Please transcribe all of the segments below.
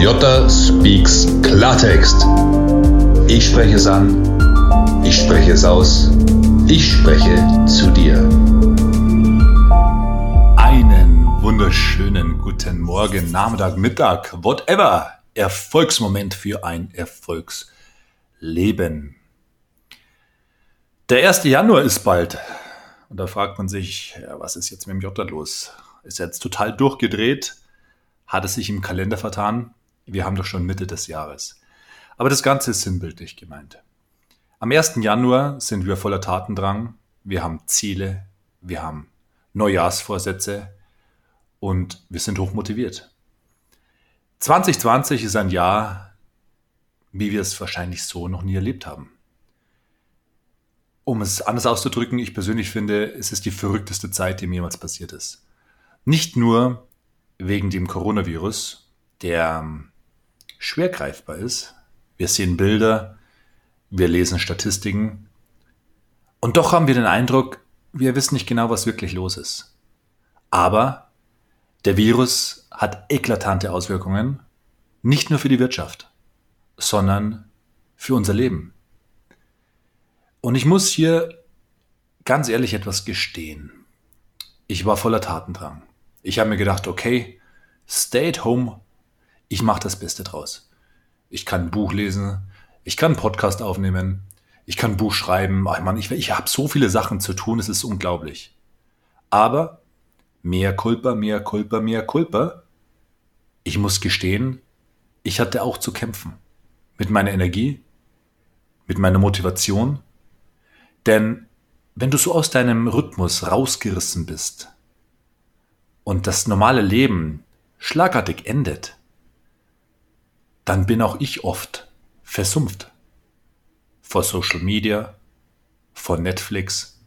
Jota Speaks Klartext. Ich spreche es an, ich spreche es aus, ich spreche zu dir. Einen wunderschönen guten Morgen, Nachmittag, Mittag, whatever. Erfolgsmoment für ein Erfolgsleben. Der 1. Januar ist bald. Und da fragt man sich, ja, was ist jetzt mit dem Jota los? Ist er jetzt total durchgedreht? Hat es sich im Kalender vertan? Wir haben doch schon Mitte des Jahres. Aber das Ganze ist sinnbildlich gemeint. Am 1. Januar sind wir voller Tatendrang. Wir haben Ziele, wir haben Neujahrsvorsätze und wir sind hochmotiviert. 2020 ist ein Jahr, wie wir es wahrscheinlich so noch nie erlebt haben. Um es anders auszudrücken, ich persönlich finde, es ist die verrückteste Zeit, die mir jemals passiert ist. Nicht nur wegen dem Coronavirus, der ähm, schwer greifbar ist. Wir sehen Bilder, wir lesen Statistiken und doch haben wir den Eindruck, wir wissen nicht genau, was wirklich los ist. Aber der Virus hat eklatante Auswirkungen, nicht nur für die Wirtschaft, sondern für unser Leben. Und ich muss hier ganz ehrlich etwas gestehen. Ich war voller Tatendrang. Ich habe mir gedacht, okay, stay at home, ich mache das Beste draus. Ich kann ein Buch lesen, ich kann einen Podcast aufnehmen, ich kann ein Buch schreiben. Ach Mann, ich, ich habe so viele Sachen zu tun, es ist unglaublich. Aber mehr Kulpa, mehr Kulpa, mehr Kulpa. Ich muss gestehen, ich hatte auch zu kämpfen. Mit meiner Energie, mit meiner Motivation, denn wenn du so aus deinem Rhythmus rausgerissen bist und das normale Leben schlagartig endet, dann bin auch ich oft versumpft. Vor Social Media, vor Netflix.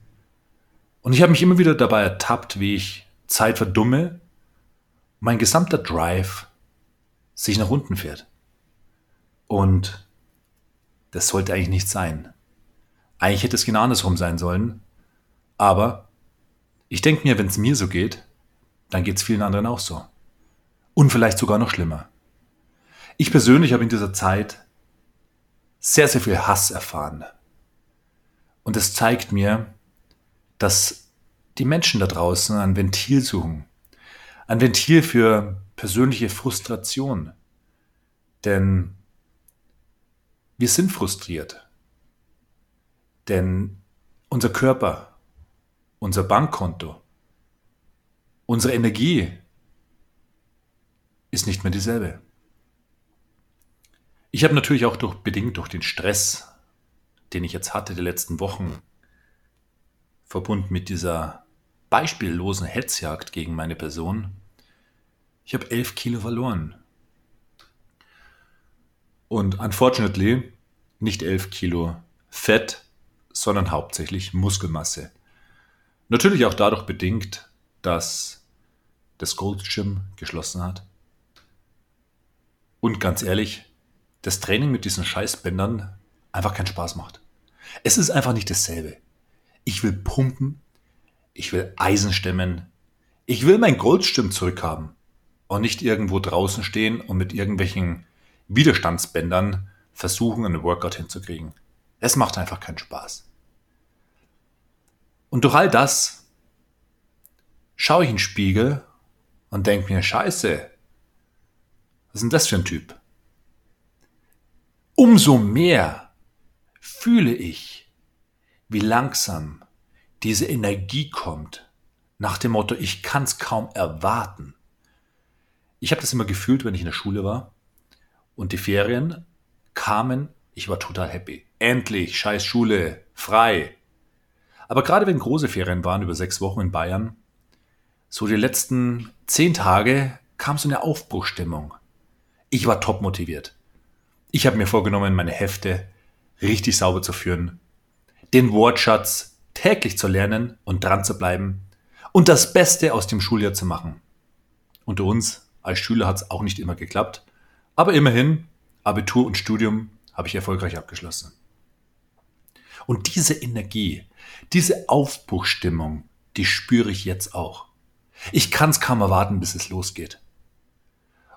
Und ich habe mich immer wieder dabei ertappt, wie ich Zeit verdumme, mein gesamter Drive sich nach unten fährt. Und das sollte eigentlich nicht sein. Eigentlich hätte es genau andersrum sein sollen. Aber ich denke mir, wenn es mir so geht, dann geht es vielen anderen auch so. Und vielleicht sogar noch schlimmer. Ich persönlich habe in dieser Zeit sehr, sehr viel Hass erfahren. Und es zeigt mir, dass die Menschen da draußen ein Ventil suchen. Ein Ventil für persönliche Frustration. Denn wir sind frustriert. Denn unser Körper, unser Bankkonto, unsere Energie ist nicht mehr dieselbe. Ich habe natürlich auch durch, bedingt durch den Stress, den ich jetzt hatte die letzten Wochen, verbunden mit dieser beispiellosen Hetzjagd gegen meine Person, ich habe elf Kilo verloren. Und unfortunately nicht elf Kilo Fett, sondern hauptsächlich Muskelmasse. Natürlich auch dadurch bedingt, dass das Gold Gym geschlossen hat. Und ganz ehrlich, das Training mit diesen Scheißbändern einfach keinen Spaß macht. Es ist einfach nicht dasselbe. Ich will pumpen, ich will Eisen stemmen, ich will mein Goldstimmen zurückhaben und nicht irgendwo draußen stehen und mit irgendwelchen Widerstandsbändern versuchen, einen Workout hinzukriegen. Es macht einfach keinen Spaß. Und durch all das schaue ich in den Spiegel und denke mir, scheiße, was ist denn das für ein Typ? Umso mehr fühle ich, wie langsam diese Energie kommt, nach dem Motto, ich kann es kaum erwarten. Ich habe das immer gefühlt, wenn ich in der Schule war und die Ferien kamen, ich war total happy endlich, scheiß Schule, frei. Aber gerade wenn große Ferien waren, über sechs Wochen in Bayern, so die letzten zehn Tage kam so eine Aufbruchstimmung. Ich war top motiviert. Ich habe mir vorgenommen, meine Hefte richtig sauber zu führen, den Wortschatz täglich zu lernen und dran zu bleiben und das Beste aus dem Schuljahr zu machen. Unter uns als Schüler hat es auch nicht immer geklappt, aber immerhin, Abitur und Studium habe ich erfolgreich abgeschlossen. Und diese Energie, diese Aufbruchstimmung, die spüre ich jetzt auch. Ich kann es kaum erwarten, bis es losgeht.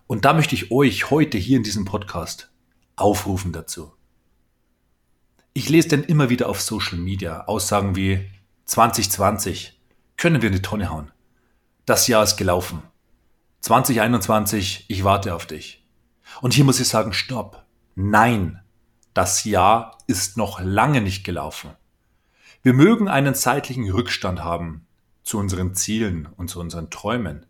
Und da möchte ich euch heute hier in diesem Podcast aufrufen dazu. Ich lese denn immer wieder auf Social Media Aussagen wie 2020 können wir in die Tonne hauen. Das Jahr ist gelaufen. 2021, ich warte auf dich. Und hier muss ich sagen, stopp. Nein, das Jahr ist noch lange nicht gelaufen. Wir mögen einen zeitlichen Rückstand haben zu unseren Zielen und zu unseren Träumen.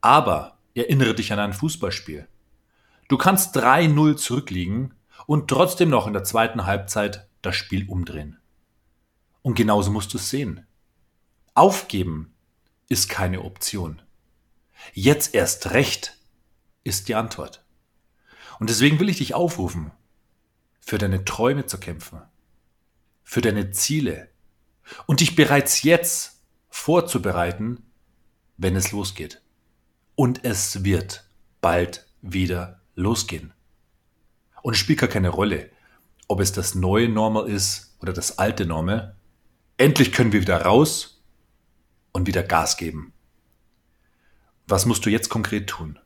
Aber erinnere dich an ein Fußballspiel. Du kannst 3-0 zurückliegen und trotzdem noch in der zweiten Halbzeit das Spiel umdrehen. Und genauso musst du es sehen. Aufgeben ist keine Option. Jetzt erst recht ist die Antwort. Und deswegen will ich dich aufrufen, für deine Träume zu kämpfen, für deine Ziele und dich bereits jetzt vorzubereiten, wenn es losgeht. Und es wird bald wieder losgehen. Und es spielt gar keine Rolle, ob es das neue Normal ist oder das alte Normal. Endlich können wir wieder raus und wieder Gas geben. Was musst du jetzt konkret tun?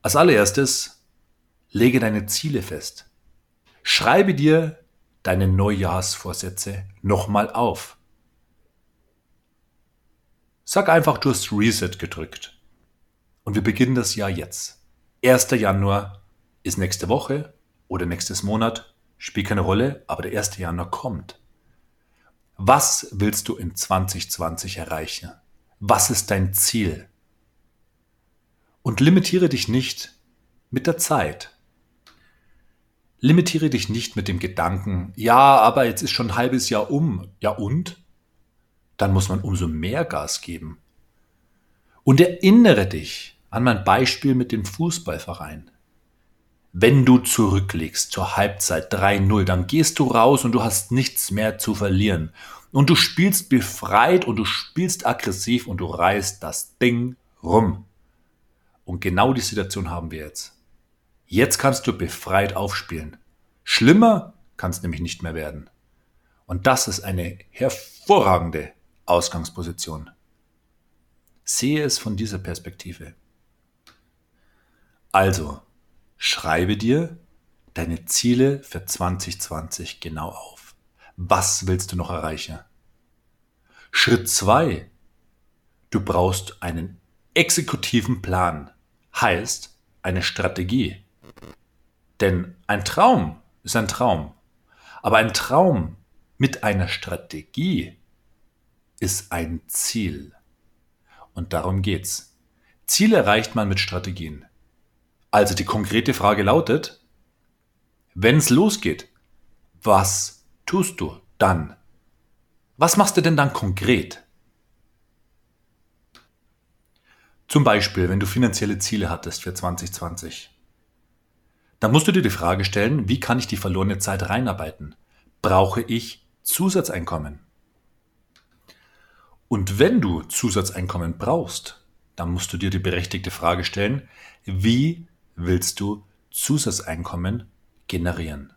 Als allererstes, lege deine Ziele fest. Schreibe dir deine Neujahrsvorsätze nochmal auf. Sag einfach, du hast Reset gedrückt. Und wir beginnen das Jahr jetzt. 1. Januar ist nächste Woche oder nächstes Monat, spielt keine Rolle, aber der 1. Januar kommt. Was willst du in 2020 erreichen? Was ist dein Ziel? Und limitiere dich nicht mit der Zeit. Limitiere dich nicht mit dem Gedanken, ja, aber jetzt ist schon ein halbes Jahr um. Ja und? Dann muss man umso mehr Gas geben. Und erinnere dich an mein Beispiel mit dem Fußballverein. Wenn du zurücklegst zur Halbzeit 3-0, dann gehst du raus und du hast nichts mehr zu verlieren. Und du spielst befreit und du spielst aggressiv und du reißt das Ding rum. Und genau die Situation haben wir jetzt. Jetzt kannst du befreit aufspielen. Schlimmer kann es nämlich nicht mehr werden. Und das ist eine hervorragende Ausgangsposition. Sehe es von dieser Perspektive. Also, schreibe dir deine Ziele für 2020 genau auf. Was willst du noch erreichen? Schritt zwei: Du brauchst einen exekutiven Plan. Heißt, eine Strategie. Denn ein Traum ist ein Traum. Aber ein Traum mit einer Strategie ist ein Ziel. Und darum geht's. Ziele erreicht man mit Strategien. Also die konkrete Frage lautet, wenn es losgeht, was tust du dann? Was machst du denn dann konkret? Zum Beispiel, wenn du finanzielle Ziele hattest für 2020. Dann musst du dir die Frage stellen, wie kann ich die verlorene Zeit reinarbeiten? Brauche ich Zusatzeinkommen? Und wenn du Zusatzeinkommen brauchst, dann musst du dir die berechtigte Frage stellen, wie willst du Zusatzeinkommen generieren?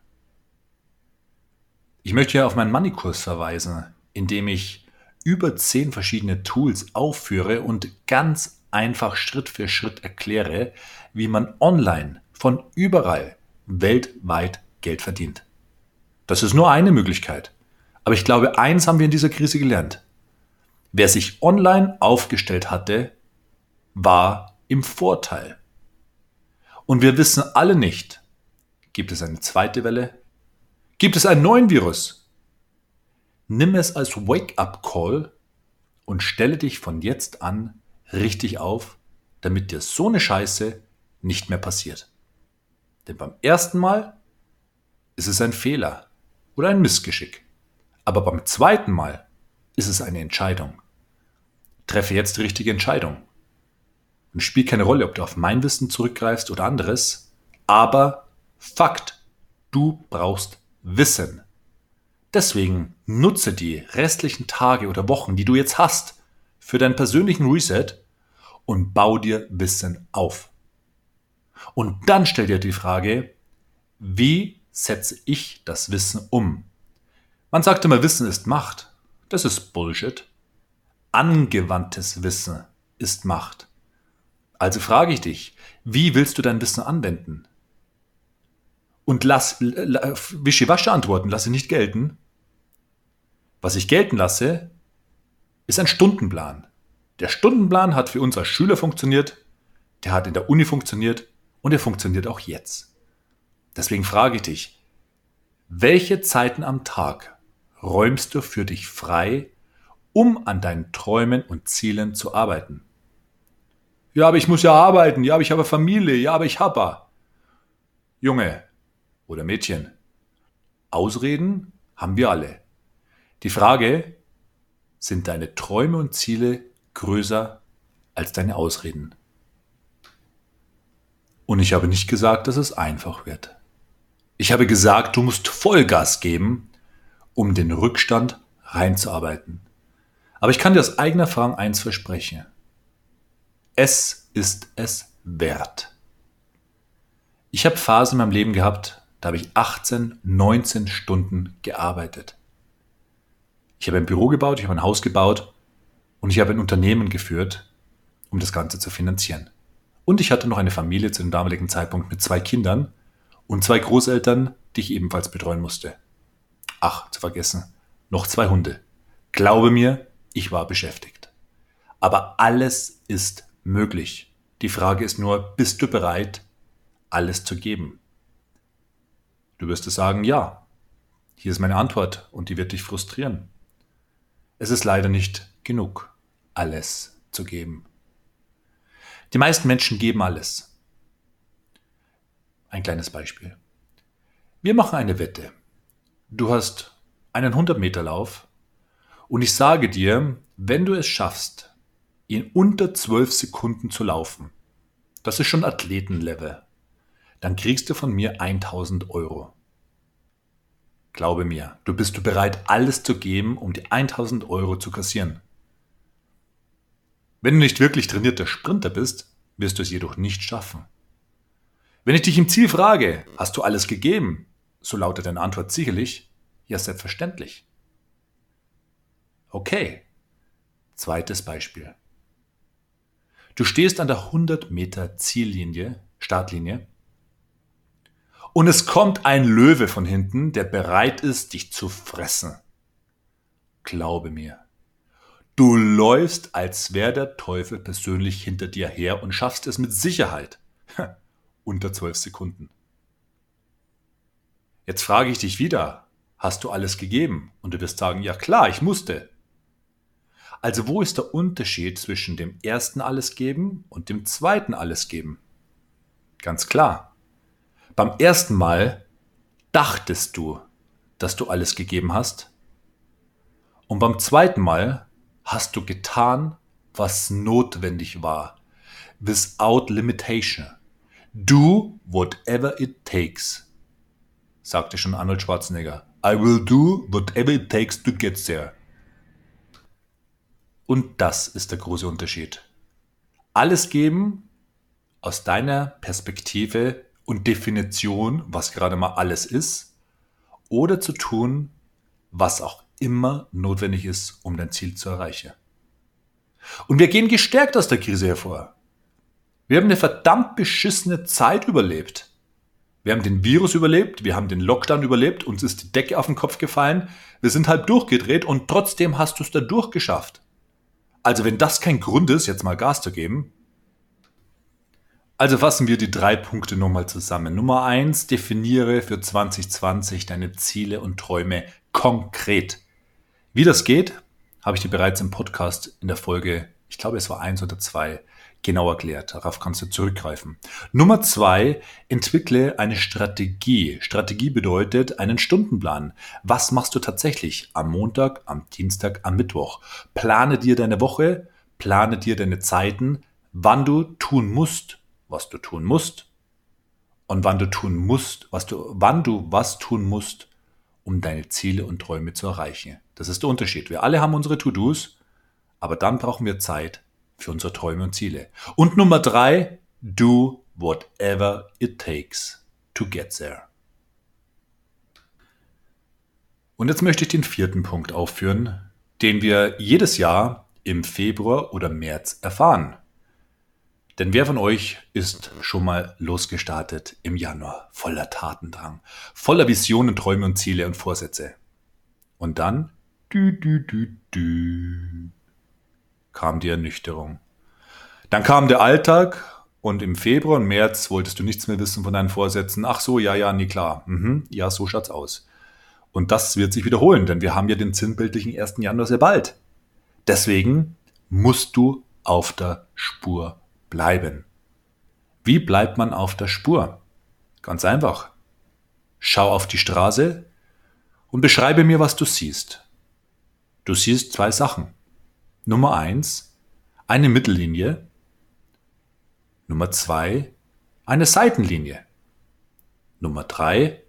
Ich möchte hier auf meinen Money-Kurs verweisen, in dem ich über zehn verschiedene Tools aufführe und ganz einfach Schritt für Schritt erkläre, wie man online von überall weltweit Geld verdient. Das ist nur eine Möglichkeit. Aber ich glaube, eins haben wir in dieser Krise gelernt. Wer sich online aufgestellt hatte, war im Vorteil. Und wir wissen alle nicht, gibt es eine zweite Welle? Gibt es einen neuen Virus? Nimm es als Wake-up-Call und stelle dich von jetzt an richtig auf, damit dir so eine Scheiße nicht mehr passiert. Denn beim ersten Mal ist es ein Fehler oder ein Missgeschick. Aber beim zweiten Mal ist es eine Entscheidung. Treffe jetzt die richtige Entscheidung. Und spielt keine Rolle, ob du auf mein Wissen zurückgreifst oder anderes. Aber Fakt, du brauchst Wissen. Deswegen nutze die restlichen Tage oder Wochen, die du jetzt hast, für deinen persönlichen Reset und bau dir Wissen auf. Und dann stell dir die Frage, wie setze ich das Wissen um? Man sagt immer, Wissen ist Macht. Das ist Bullshit. Angewandtes Wissen ist Macht. Also frage ich dich, wie willst du dein Wissen anwenden? Und lass wischiwasche antworten, lasse nicht gelten. Was ich gelten lasse, ist ein Stundenplan. Der Stundenplan hat für uns als Schüler funktioniert, der hat in der Uni funktioniert und er funktioniert auch jetzt. Deswegen frage ich dich, welche Zeiten am Tag räumst du für dich frei, um an deinen Träumen und Zielen zu arbeiten? Ja, aber ich muss ja arbeiten, ja, aber ich habe Familie, ja, aber ich habe. Junge oder Mädchen, Ausreden haben wir alle. Die Frage, sind deine Träume und Ziele größer als deine Ausreden? Und ich habe nicht gesagt, dass es einfach wird. Ich habe gesagt, du musst Vollgas geben, um den Rückstand reinzuarbeiten. Aber ich kann dir aus eigener Erfahrung eins versprechen. Es ist es wert. Ich habe Phasen in meinem Leben gehabt, da habe ich 18, 19 Stunden gearbeitet. Ich habe ein Büro gebaut, ich habe ein Haus gebaut und ich habe ein Unternehmen geführt, um das Ganze zu finanzieren. Und ich hatte noch eine Familie zu dem damaligen Zeitpunkt mit zwei Kindern und zwei Großeltern, die ich ebenfalls betreuen musste. Ach, zu vergessen, noch zwei Hunde. Glaube mir, ich war beschäftigt. Aber alles ist möglich. Die Frage ist nur, bist du bereit, alles zu geben? Du wirst es sagen, ja. Hier ist meine Antwort und die wird dich frustrieren. Es ist leider nicht genug, alles zu geben. Die meisten Menschen geben alles. Ein kleines Beispiel. Wir machen eine Wette. Du hast einen 100 Meter Lauf und ich sage dir, wenn du es schaffst, in unter 12 Sekunden zu laufen, das ist schon Athletenlevel, dann kriegst du von mir 1000 Euro. Glaube mir, du bist du bereit, alles zu geben, um die 1000 Euro zu kassieren. Wenn du nicht wirklich trainierter Sprinter bist, wirst du es jedoch nicht schaffen. Wenn ich dich im Ziel frage, hast du alles gegeben? So lautet deine Antwort sicherlich, ja selbstverständlich. Okay. Zweites Beispiel. Du stehst an der 100 Meter Ziellinie, Startlinie, und es kommt ein Löwe von hinten, der bereit ist, dich zu fressen. Glaube mir, Du läufst, als wäre der Teufel persönlich hinter dir her und schaffst es mit Sicherheit. Unter zwölf Sekunden. Jetzt frage ich dich wieder, hast du alles gegeben? Und du wirst sagen, ja klar, ich musste. Also wo ist der Unterschied zwischen dem ersten alles geben und dem zweiten alles geben? Ganz klar. Beim ersten Mal dachtest du, dass du alles gegeben hast. Und beim zweiten Mal hast du getan, was notwendig war. Without limitation. Do whatever it takes, sagte schon Arnold Schwarzenegger. I will do whatever it takes to get there. Und das ist der große Unterschied. Alles geben aus deiner Perspektive und Definition, was gerade mal alles ist, oder zu tun, was auch immer notwendig ist, um dein Ziel zu erreichen. Und wir gehen gestärkt aus der Krise hervor. Wir haben eine verdammt beschissene Zeit überlebt. Wir haben den Virus überlebt, wir haben den Lockdown überlebt, uns ist die Decke auf den Kopf gefallen, wir sind halb durchgedreht und trotzdem hast du es da durchgeschafft. Also wenn das kein Grund ist, jetzt mal Gas zu geben. Also fassen wir die drei Punkte nochmal zusammen. Nummer eins: definiere für 2020 deine Ziele und Träume konkret. Wie das geht, habe ich dir bereits im Podcast in der Folge, ich glaube es war eins oder zwei, genau erklärt. Darauf kannst du zurückgreifen. Nummer zwei, entwickle eine Strategie. Strategie bedeutet einen Stundenplan. Was machst du tatsächlich am Montag, am Dienstag, am Mittwoch? Plane dir deine Woche, plane dir deine Zeiten, wann du tun musst, was du tun musst und wann du tun musst, was du, wann du was tun musst, um deine Ziele und Träume zu erreichen. Das ist der Unterschied. Wir alle haben unsere To-Dos, aber dann brauchen wir Zeit für unsere Träume und Ziele. Und Nummer drei, do whatever it takes to get there. Und jetzt möchte ich den vierten Punkt aufführen, den wir jedes Jahr im Februar oder März erfahren. Denn wer von euch ist schon mal losgestartet im Januar, voller Tatendrang, voller Visionen, Träume und Ziele und Vorsätze? Und dann dü, dü, dü, dü, kam die Ernüchterung. Dann kam der Alltag und im Februar und März wolltest du nichts mehr wissen von deinen Vorsätzen. Ach so, ja, ja, nee, klar. Mhm, ja, so schaut's aus. Und das wird sich wiederholen, denn wir haben ja den sinnbildlichen 1. Januar sehr bald. Deswegen musst du auf der Spur bleiben. Wie bleibt man auf der Spur? Ganz einfach. Schau auf die Straße und beschreibe mir, was du siehst. Du siehst zwei Sachen. Nummer eins, eine Mittellinie. Nummer zwei, eine Seitenlinie. Nummer drei,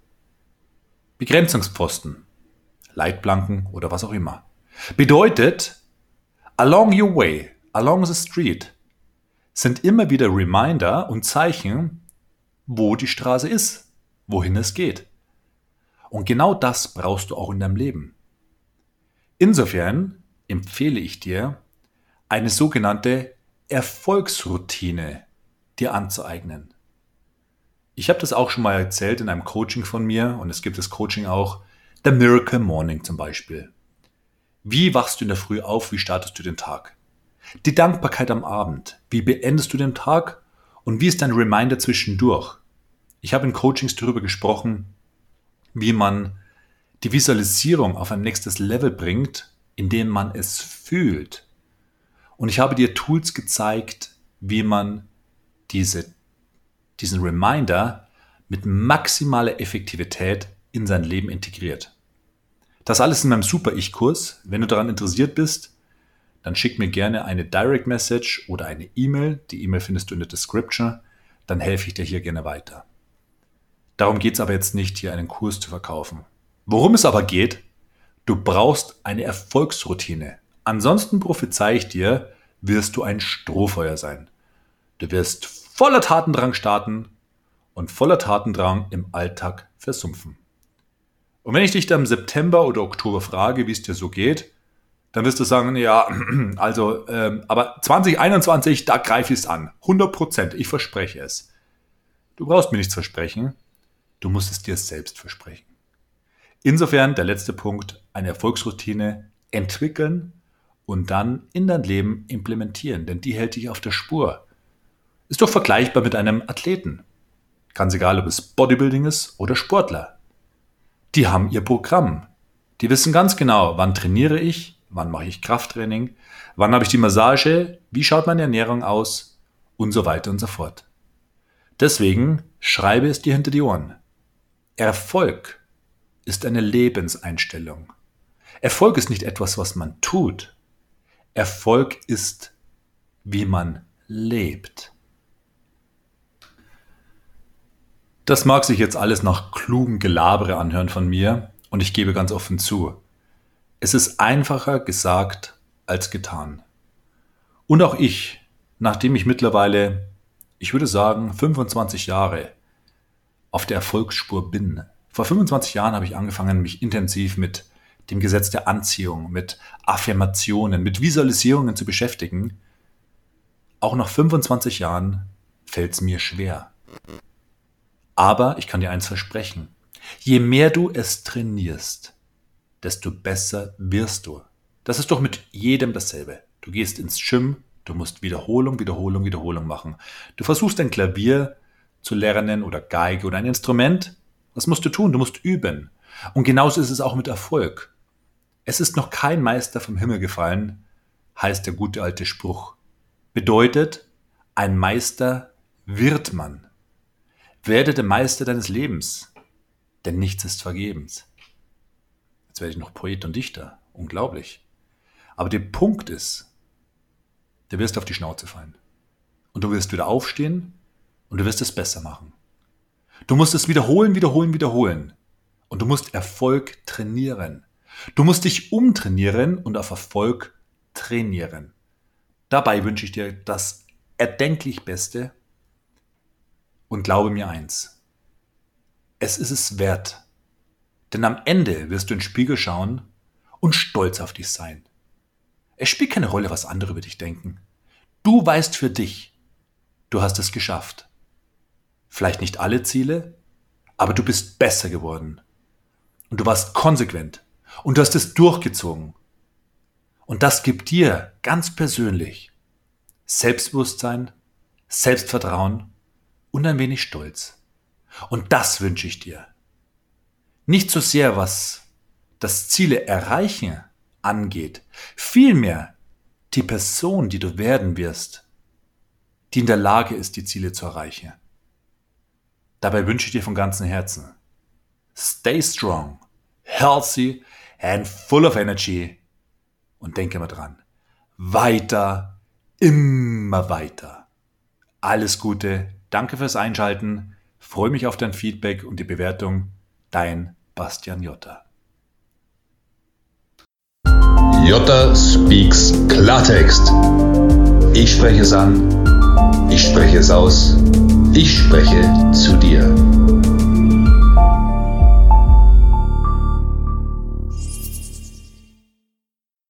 Begrenzungspfosten, Leitplanken oder was auch immer. Bedeutet, along your way, along the street, sind immer wieder Reminder und Zeichen, wo die Straße ist, wohin es geht. Und genau das brauchst du auch in deinem Leben. Insofern empfehle ich dir, eine sogenannte Erfolgsroutine dir anzueignen. Ich habe das auch schon mal erzählt in einem Coaching von mir und es gibt das Coaching auch, The Miracle Morning zum Beispiel. Wie wachst du in der Früh auf? Wie startest du den Tag? Die Dankbarkeit am Abend. Wie beendest du den Tag? Und wie ist dein Reminder zwischendurch? Ich habe in Coachings darüber gesprochen, wie man die Visualisierung auf ein nächstes Level bringt, indem man es fühlt. Und ich habe dir Tools gezeigt, wie man diese, diesen Reminder mit maximaler Effektivität in sein Leben integriert. Das alles in meinem Super-Ich-Kurs. Wenn du daran interessiert bist, dann schick mir gerne eine Direct Message oder eine E-Mail. Die E-Mail findest du in der Description. Dann helfe ich dir hier gerne weiter. Darum geht es aber jetzt nicht, hier einen Kurs zu verkaufen. Worum es aber geht, du brauchst eine Erfolgsroutine. Ansonsten prophezei ich dir, wirst du ein Strohfeuer sein. Du wirst voller Tatendrang starten und voller Tatendrang im Alltag versumpfen. Und wenn ich dich dann im September oder Oktober frage, wie es dir so geht, dann wirst du sagen, ja, also, ähm, aber 2021, da greife ich es an. 100 Prozent, ich verspreche es. Du brauchst mir nichts versprechen, du musst es dir selbst versprechen. Insofern der letzte Punkt, eine Erfolgsroutine entwickeln und dann in dein Leben implementieren, denn die hält dich auf der Spur. Ist doch vergleichbar mit einem Athleten. Ganz egal, ob es Bodybuilding ist oder Sportler. Die haben ihr Programm. Die wissen ganz genau, wann trainiere ich, wann mache ich Krafttraining, wann habe ich die Massage, wie schaut meine Ernährung aus und so weiter und so fort. Deswegen schreibe es dir hinter die Ohren. Erfolg ist eine Lebenseinstellung. Erfolg ist nicht etwas, was man tut. Erfolg ist, wie man lebt. Das mag sich jetzt alles nach klugem Gelabere anhören von mir und ich gebe ganz offen zu. Es ist einfacher gesagt als getan. Und auch ich, nachdem ich mittlerweile, ich würde sagen, 25 Jahre auf der Erfolgsspur bin. Vor 25 Jahren habe ich angefangen, mich intensiv mit dem Gesetz der Anziehung, mit Affirmationen, mit Visualisierungen zu beschäftigen. Auch nach 25 Jahren fällt es mir schwer. Aber ich kann dir eins versprechen. Je mehr du es trainierst, desto besser wirst du. Das ist doch mit jedem dasselbe. Du gehst ins Gym, du musst Wiederholung, Wiederholung, Wiederholung machen. Du versuchst ein Klavier zu lernen oder Geige oder ein Instrument. Was musst du tun? Du musst üben. Und genauso ist es auch mit Erfolg. Es ist noch kein Meister vom Himmel gefallen, heißt der gute alte Spruch. Bedeutet, ein Meister wird man. Werde der Meister deines Lebens, denn nichts ist vergebens. Jetzt werde ich noch Poet und Dichter. Unglaublich. Aber der Punkt ist, du wirst auf die Schnauze fallen. Und du wirst wieder aufstehen und du wirst es besser machen. Du musst es wiederholen, wiederholen, wiederholen. Und du musst Erfolg trainieren. Du musst dich umtrainieren und auf Erfolg trainieren. Dabei wünsche ich dir das erdenklich Beste und glaube mir eins. Es ist es wert, denn am Ende wirst du in den Spiegel schauen und stolz auf dich sein. Es spielt keine Rolle, was andere über dich denken. Du weißt für dich, du hast es geschafft. Vielleicht nicht alle Ziele, aber du bist besser geworden. Und du warst konsequent. Und du hast es durchgezogen. Und das gibt dir ganz persönlich Selbstbewusstsein, Selbstvertrauen und ein wenig Stolz. Und das wünsche ich dir. Nicht so sehr, was das Ziele erreichen angeht, vielmehr die Person, die du werden wirst, die in der Lage ist, die Ziele zu erreichen. Dabei wünsche ich dir von ganzem Herzen, stay strong, healthy and full of energy und denke mal dran, weiter, immer weiter. Alles Gute, danke fürs Einschalten, freue mich auf dein Feedback und die Bewertung. Dein Bastian Jotta. Jotta speaks Klartext. Ich spreche es an, ich spreche es aus, ich spreche zu dir.